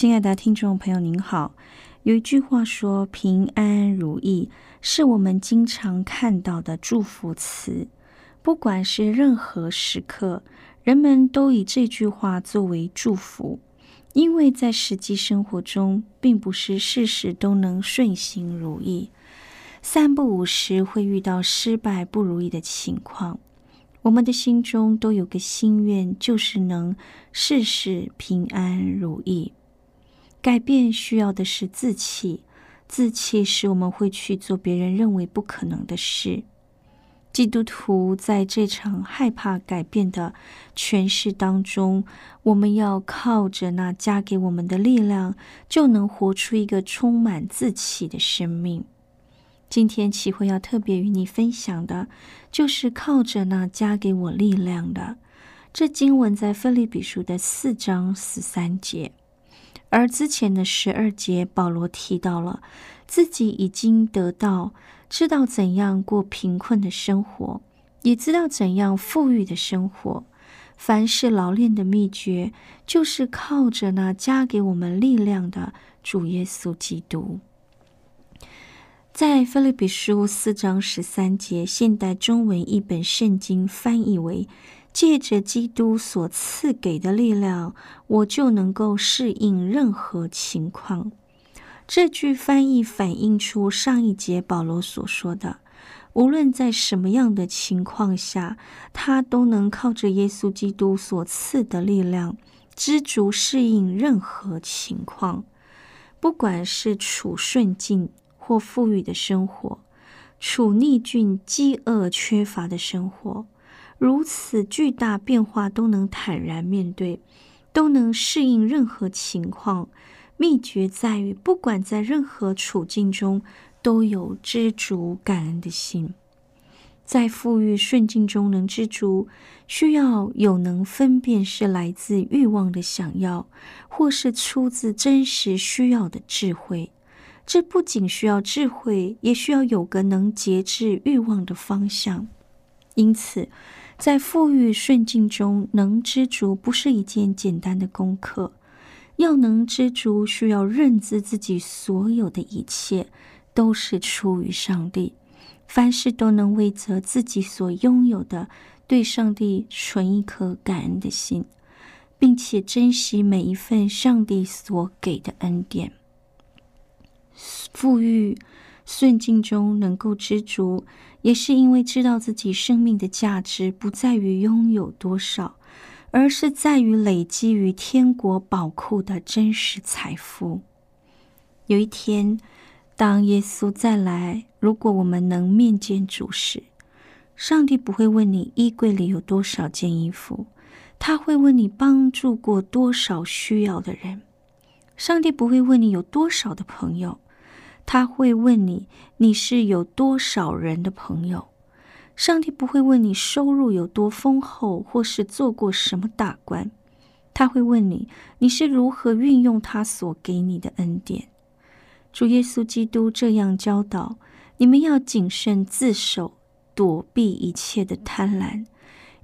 亲爱的听众朋友，您好。有一句话说：“平安如意”是我们经常看到的祝福词。不管是任何时刻，人们都以这句话作为祝福，因为在实际生活中，并不是事事都能顺心如意，三不五时会遇到失败不如意的情况。我们的心中都有个心愿，就是能事事平安如意。改变需要的是自气，自气使我们会去做别人认为不可能的事。基督徒在这场害怕改变的诠释当中，我们要靠着那加给我们的力量，就能活出一个充满自气的生命。今天启慧要特别与你分享的，就是靠着那加给我力量的。这经文在菲利比书的四章十三节。而之前的十二节，保罗提到了自己已经得到，知道怎样过贫困的生活，也知道怎样富裕的生活。凡是劳练的秘诀，就是靠着那加给我们力量的主耶稣基督。在菲律比书四章十三节，现代中文译本圣经翻译为。借着基督所赐给的力量，我就能够适应任何情况。这句翻译反映出上一节保罗所说的：无论在什么样的情况下，他都能靠着耶稣基督所赐的力量，知足适应任何情况。不管是处顺境或富裕的生活，处逆境、饥饿、缺乏的生活。如此巨大变化都能坦然面对，都能适应任何情况。秘诀在于，不管在任何处境中，都有知足感恩的心。在富裕顺境中能知足，需要有能分辨是来自欲望的想要，或是出自真实需要的智慧。这不仅需要智慧，也需要有个能节制欲望的方向。因此。在富裕顺境中能知足，不是一件简单的功课。要能知足，需要认知自己所有的一切都是出于上帝，凡事都能为着自己所拥有的，对上帝存一颗感恩的心，并且珍惜每一份上帝所给的恩典。富裕。顺境中能够知足，也是因为知道自己生命的价值不在于拥有多少，而是在于累积于天国宝库的真实财富。有一天，当耶稣再来，如果我们能面见主时，上帝不会问你衣柜里有多少件衣服，他会问你帮助过多少需要的人。上帝不会问你有多少的朋友。他会问你：“你是有多少人的朋友？”上帝不会问你收入有多丰厚，或是做过什么大官。他会问你：“你是如何运用他所给你的恩典？”主耶稣基督这样教导：你们要谨慎自守，躲避一切的贪婪，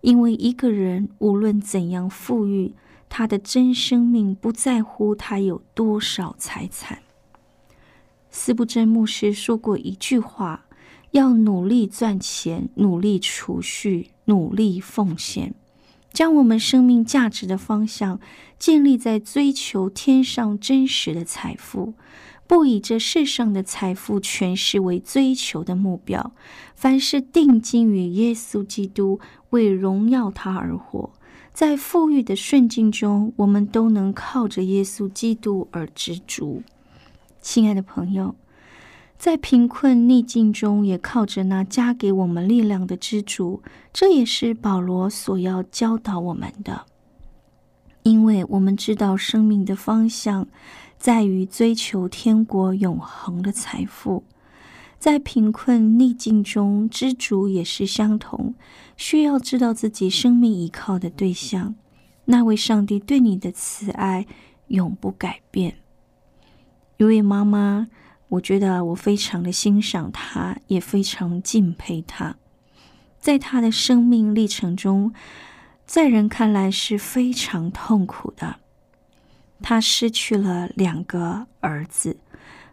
因为一个人无论怎样富裕，他的真生命不在乎他有多少财产。斯布真牧师说过一句话：“要努力赚钱，努力储蓄，努力奉献，将我们生命价值的方向建立在追求天上真实的财富，不以这世上的财富诠释为追求的目标。凡是定睛于耶稣基督，为荣耀他而活，在富裕的顺境中，我们都能靠着耶稣基督而知足。亲爱的朋友。在贫困逆境中，也靠着那加给我们力量的知足，这也是保罗所要教导我们的。因为我们知道生命的方向在于追求天国永恒的财富，在贫困逆境中知足也是相同，需要知道自己生命依靠的对象，那位上帝对你的慈爱永不改变。一位妈妈。我觉得我非常的欣赏她，也非常敬佩她。在她的生命历程中，在人看来是非常痛苦的。他失去了两个儿子，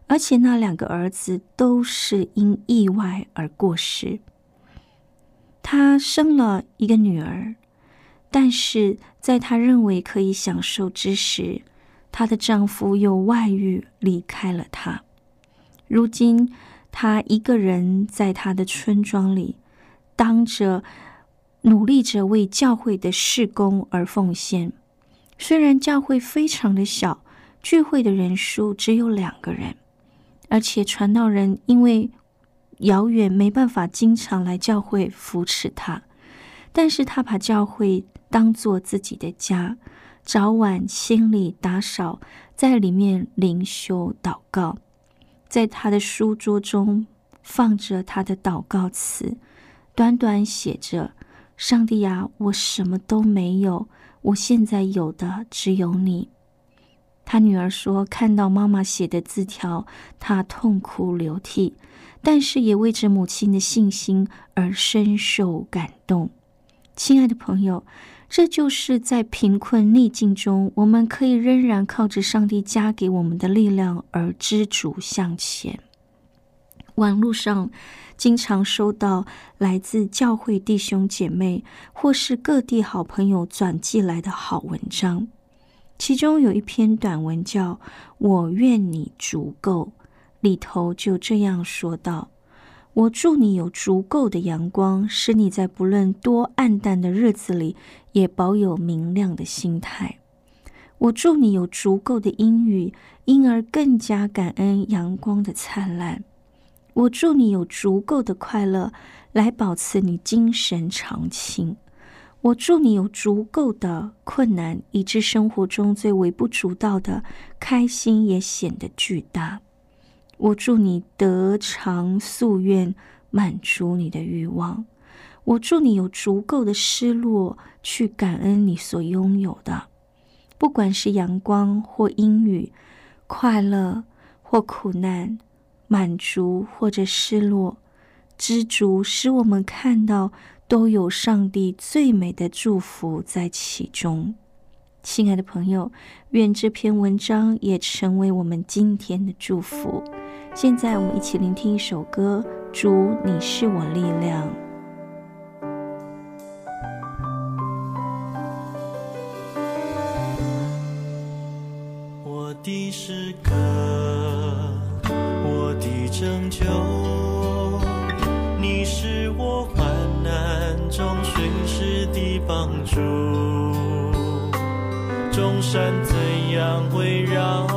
而且那两个儿子都是因意外而过世。他生了一个女儿，但是在她认为可以享受之时，她的丈夫又外遇离开了她。如今，她一个人在她的村庄里，当着努力着为教会的事工而奉献。虽然教会非常的小，聚会的人数只有两个人，而且传道人因为遥远没办法经常来教会扶持他，但是他把教会当做自己的家，早晚清理打扫，在里面灵修祷告。在他的书桌中放着他的祷告词，短短写着：“上帝啊，我什么都没有，我现在有的只有你。”他女儿说：“看到妈妈写的字条，她痛哭流涕，但是也为着母亲的信心而深受感动。”亲爱的朋友。这就是在贫困逆境中，我们可以仍然靠着上帝加给我们的力量而知足向前。网络上经常收到来自教会弟兄姐妹或是各地好朋友转寄来的好文章，其中有一篇短文叫《我愿你足够》，里头就这样说道。我祝你有足够的阳光，使你在不论多暗淡的日子里，也保有明亮的心态。我祝你有足够的阴雨，因而更加感恩阳光的灿烂。我祝你有足够的快乐，来保持你精神长青。我祝你有足够的困难，以致生活中最微不足道的开心也显得巨大。我祝你得偿夙愿，满足你的欲望。我祝你有足够的失落，去感恩你所拥有的，不管是阳光或阴雨，快乐或苦难，满足或者失落，知足使我们看到都有上帝最美的祝福在其中。亲爱的朋友，愿这篇文章也成为我们今天的祝福。现在我们一起聆听一首歌，《主，你是我力量》。的，我的拯救，你是我患难中随时的帮助。众山怎样围绕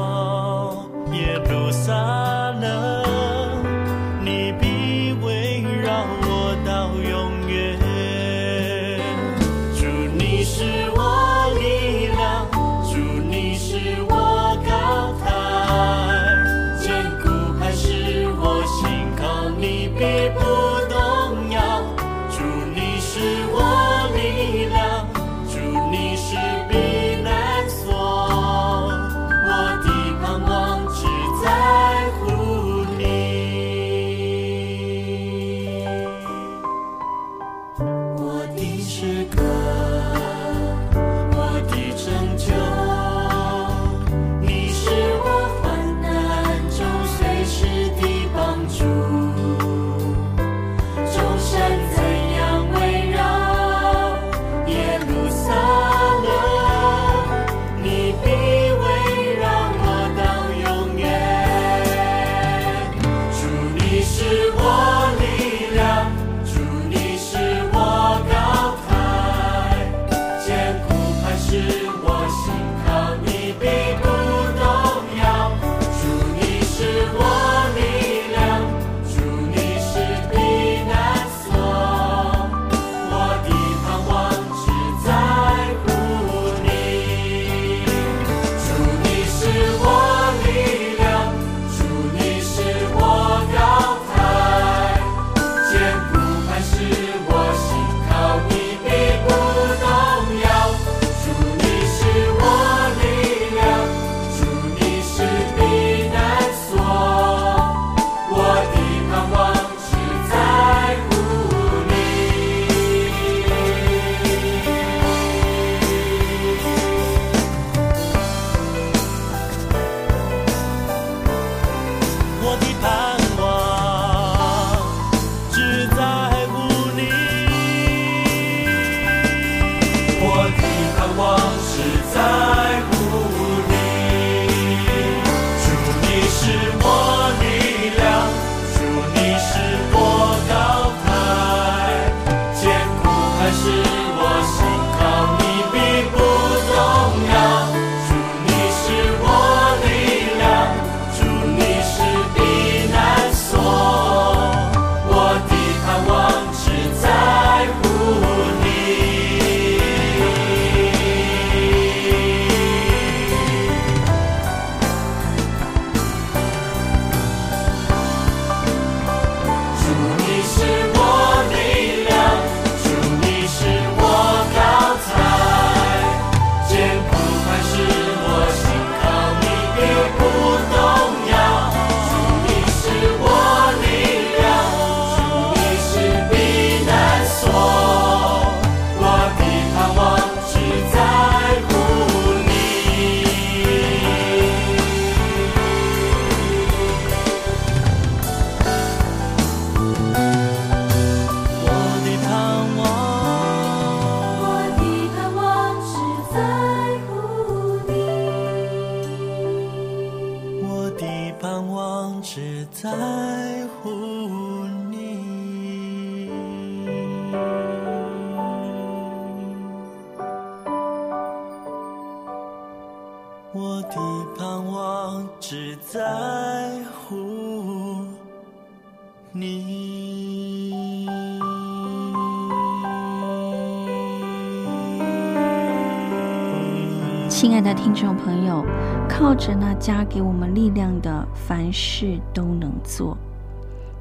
亲爱的听众朋友，靠着那加给我们力量的，凡事都能做。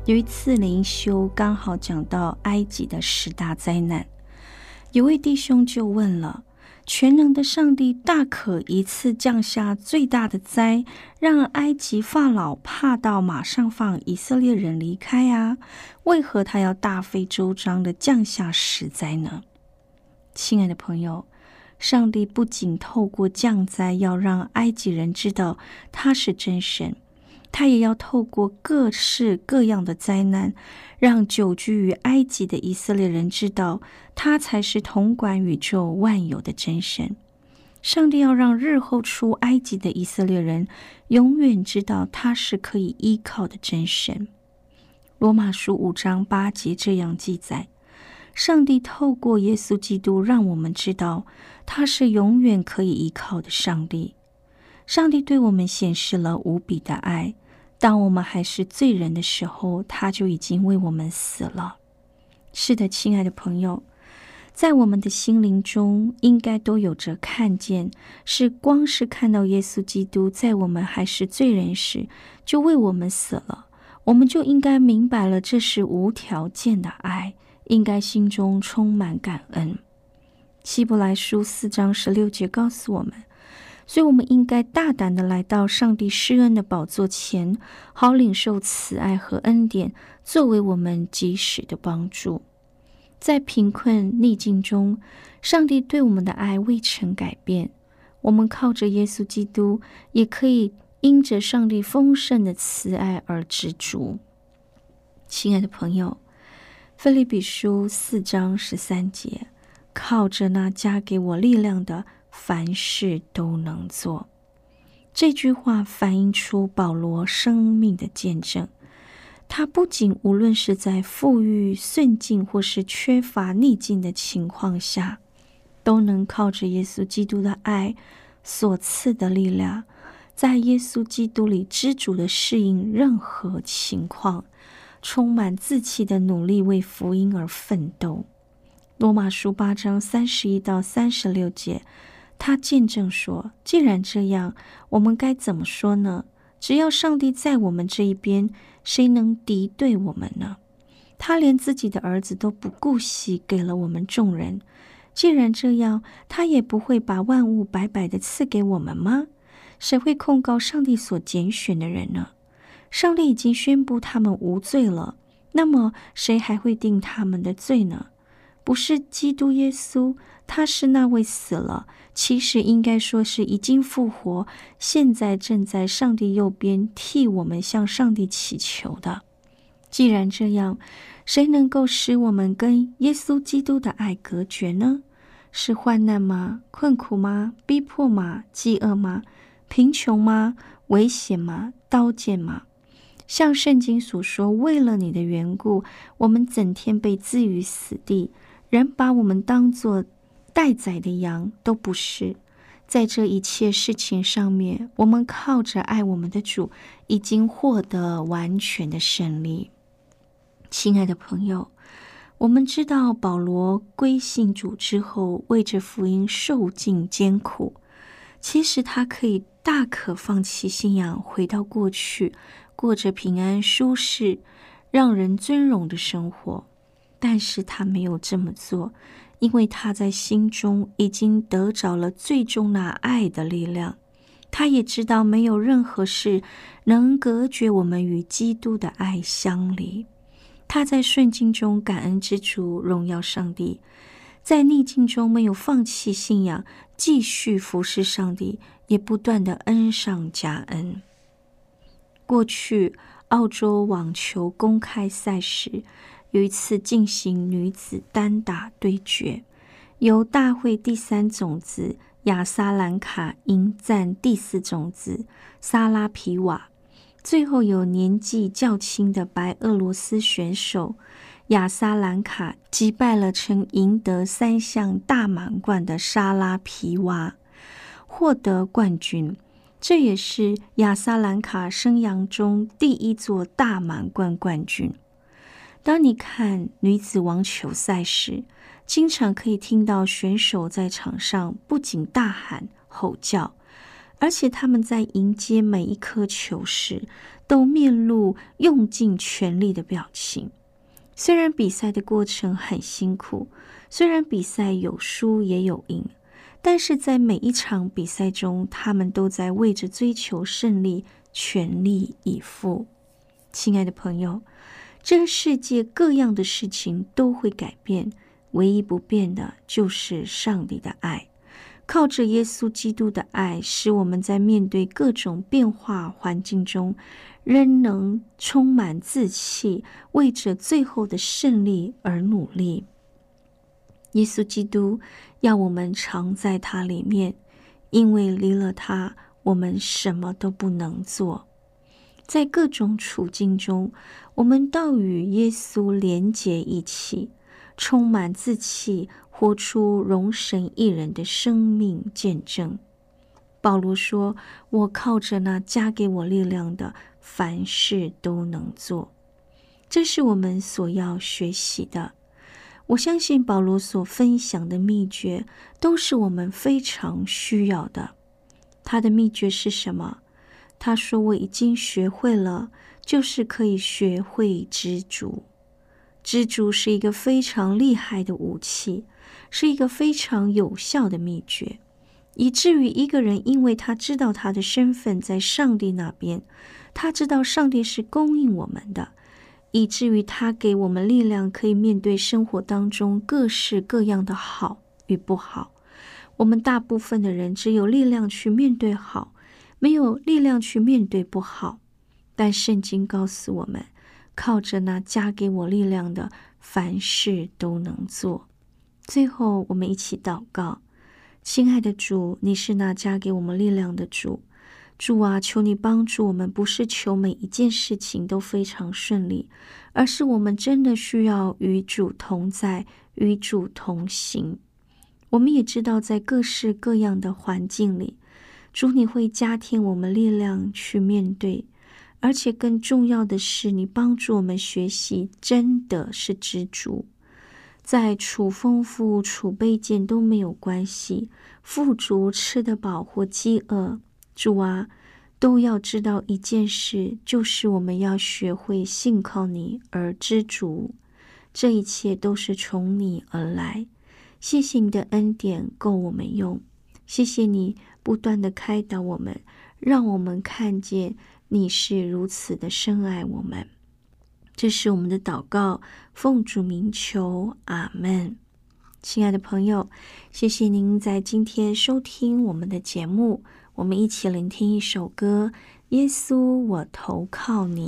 有一次灵修刚好讲到埃及的十大灾难，有位弟兄就问了：全能的上帝大可一次降下最大的灾，让埃及法老怕到马上放以色列人离开啊？为何他要大费周章的降下十灾呢？亲爱的朋友。上帝不仅透过降灾要让埃及人知道他是真神，他也要透过各式各样的灾难，让久居于埃及的以色列人知道他才是统管宇宙万有的真神。上帝要让日后出埃及的以色列人永远知道他是可以依靠的真神。罗马书五章八节这样记载。上帝透过耶稣基督，让我们知道他是永远可以依靠的上帝。上帝对我们显示了无比的爱。当我们还是罪人的时候，他就已经为我们死了。是的，亲爱的朋友，在我们的心灵中，应该都有着看见，是光是看到耶稣基督在我们还是罪人时就为我们死了，我们就应该明白了，这是无条件的爱。应该心中充满感恩。希伯来书四章十六节告诉我们，所以我们应该大胆的来到上帝施恩的宝座前，好领受慈爱和恩典，作为我们及时的帮助。在贫困逆境中，上帝对我们的爱未曾改变。我们靠着耶稣基督，也可以因着上帝丰盛的慈爱而知足。亲爱的朋友。菲利比书四章十三节，靠着那加给我力量的，凡事都能做。这句话反映出保罗生命的见证。他不仅无论是在富裕顺境，或是缺乏逆境的情况下，都能靠着耶稣基督的爱所赐的力量，在耶稣基督里知足的适应任何情况。充满志气的努力为福音而奋斗。罗马书八章三十一到三十六节，他见证说：“既然这样，我们该怎么说呢？只要上帝在我们这一边，谁能敌对我们呢？他连自己的儿子都不顾惜，给了我们众人。既然这样，他也不会把万物白白的赐给我们吗？谁会控告上帝所拣选的人呢？”上帝已经宣布他们无罪了，那么谁还会定他们的罪呢？不是基督耶稣，他是那位死了，其实应该说是已经复活，现在正在上帝右边替我们向上帝祈求的。既然这样，谁能够使我们跟耶稣基督的爱隔绝呢？是患难吗？困苦吗？逼迫吗？饥饿吗？贫穷吗？危险吗？刀剑吗？像圣经所说，为了你的缘故，我们整天被置于死地，人把我们当作待宰的羊，都不是。在这一切事情上面，我们靠着爱我们的主，已经获得完全的胜利。亲爱的朋友，我们知道保罗归信主之后，为着福音受尽艰苦，其实他可以大可放弃信仰，回到过去。过着平安、舒适、让人尊荣的生活，但是他没有这么做，因为他在心中已经得着了最终那爱的力量。他也知道没有任何事能隔绝我们与基督的爱相离。他在顺境中感恩之主，荣耀上帝；在逆境中没有放弃信仰，继续服侍上帝，也不断的恩上加恩。过去，澳洲网球公开赛时，有一次进行女子单打对决，由大会第三种子亚萨兰卡迎战第四种子萨拉皮瓦，最后有年纪较轻的白俄罗斯选手亚萨兰卡击败了曾赢得三项大满贯的沙拉皮瓦，获得冠军。这也是亚萨兰卡生涯中第一座大满贯冠军。当你看女子网球赛时，经常可以听到选手在场上不仅大喊、吼叫，而且他们在迎接每一颗球时，都面露用尽全力的表情。虽然比赛的过程很辛苦，虽然比赛有输也有赢，但是在每一场比赛中，他们都在为着追求胜利全力以赴。亲爱的朋友，这个世界各样的事情都会改变，唯一不变的就是上帝的爱。靠着耶稣基督的爱，使我们在面对各种变化环境中。仍能充满志气，为着最后的胜利而努力。耶稣基督要我们常在他里面，因为离了他，我们什么都不能做。在各种处境中，我们倒与耶稣连结一起，充满志气，活出荣神一人的生命见证。保罗说：“我靠着那加给我力量的。”凡事都能做，这是我们所要学习的。我相信保罗所分享的秘诀都是我们非常需要的。他的秘诀是什么？他说：“我已经学会了，就是可以学会知足。知足是一个非常厉害的武器，是一个非常有效的秘诀，以至于一个人因为他知道他的身份在上帝那边。”他知道上帝是供应我们的，以至于他给我们力量，可以面对生活当中各式各样的好与不好。我们大部分的人只有力量去面对好，没有力量去面对不好。但圣经告诉我们，靠着那加给我力量的，凡事都能做。最后，我们一起祷告：亲爱的主，你是那加给我们力量的主。主啊，求你帮助我们，不是求每一件事情都非常顺利，而是我们真的需要与主同在，与主同行。我们也知道，在各式各样的环境里，主你会加添我们力量去面对，而且更重要的是，你帮助我们学习真的是知足，在处丰富、储备件都没有关系，富足、吃得饱或饥饿。主啊，都要知道一件事，就是我们要学会信靠你而知足。这一切都是从你而来。谢谢你的恩典够我们用，谢谢你不断的开导我们，让我们看见你是如此的深爱我们。这是我们的祷告，奉主名求，阿门。亲爱的朋友，谢谢您在今天收听我们的节目。我们一起聆听一首歌，《耶稣，我投靠你》。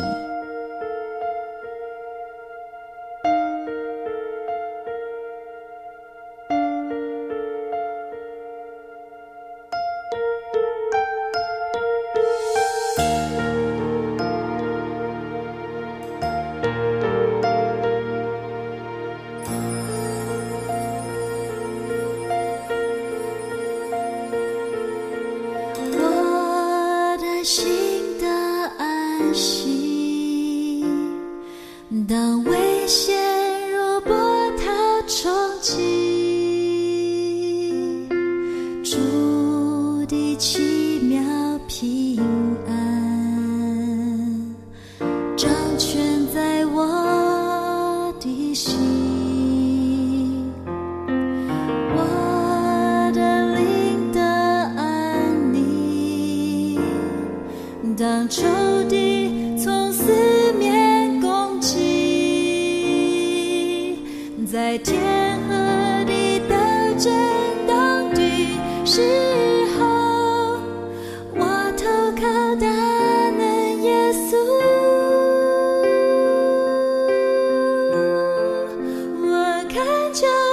心的安心家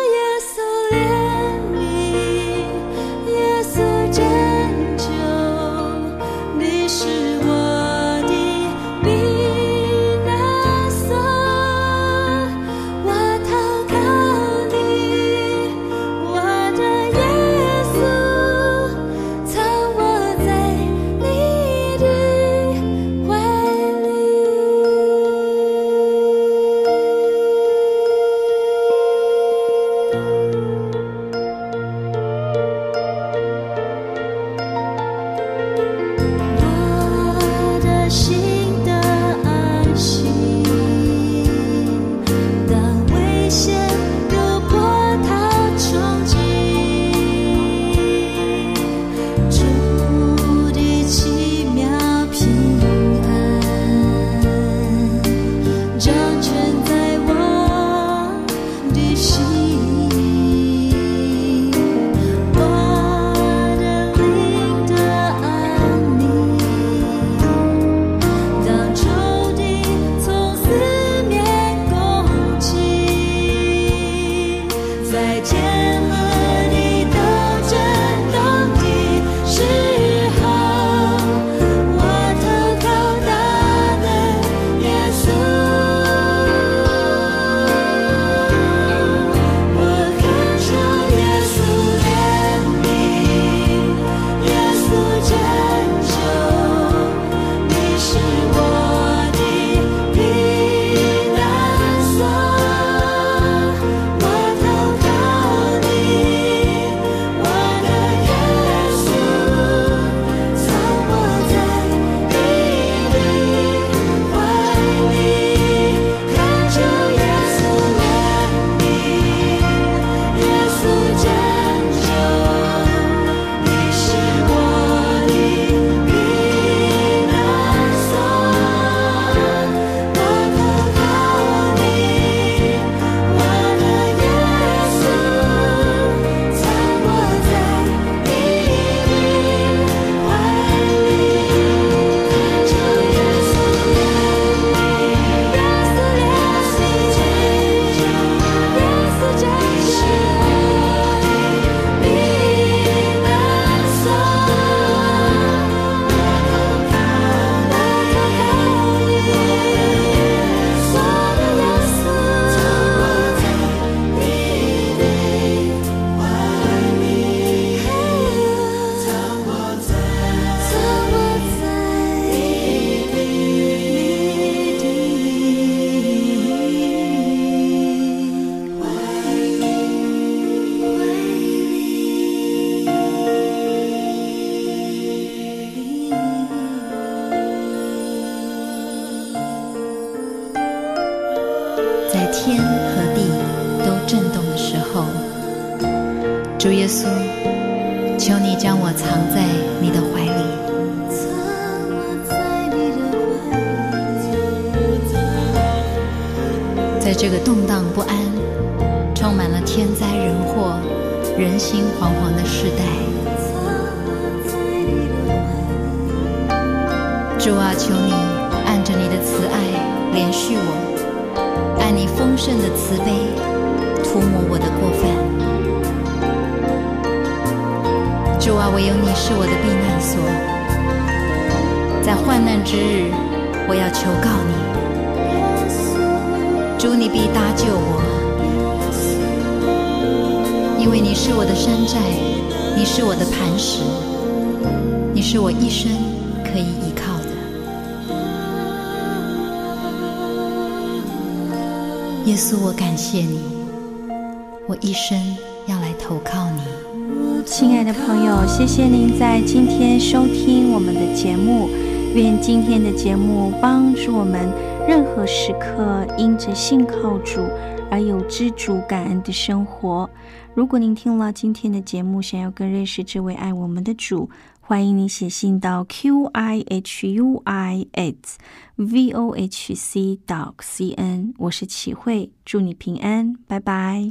主啊，求你按着你的慈爱怜恤我，按你丰盛的慈悲涂抹我的过犯。主啊，唯有你是我的避难所，在患难之日，我要求告你。主，你必搭救我，因为你是我的山寨，你是我的磐石，你是我一生可以耶稣，我感谢你，我一生要来投靠你。亲爱的朋友，谢谢您在今天收听我们的节目。愿今天的节目帮助我们，任何时刻因着信靠主而有知足感恩的生活。如果您听了今天的节目，想要更认识这位爱我们的主，欢迎你写信到 q i h u i s v o h c dot c n。我是启慧，祝你平安，拜拜。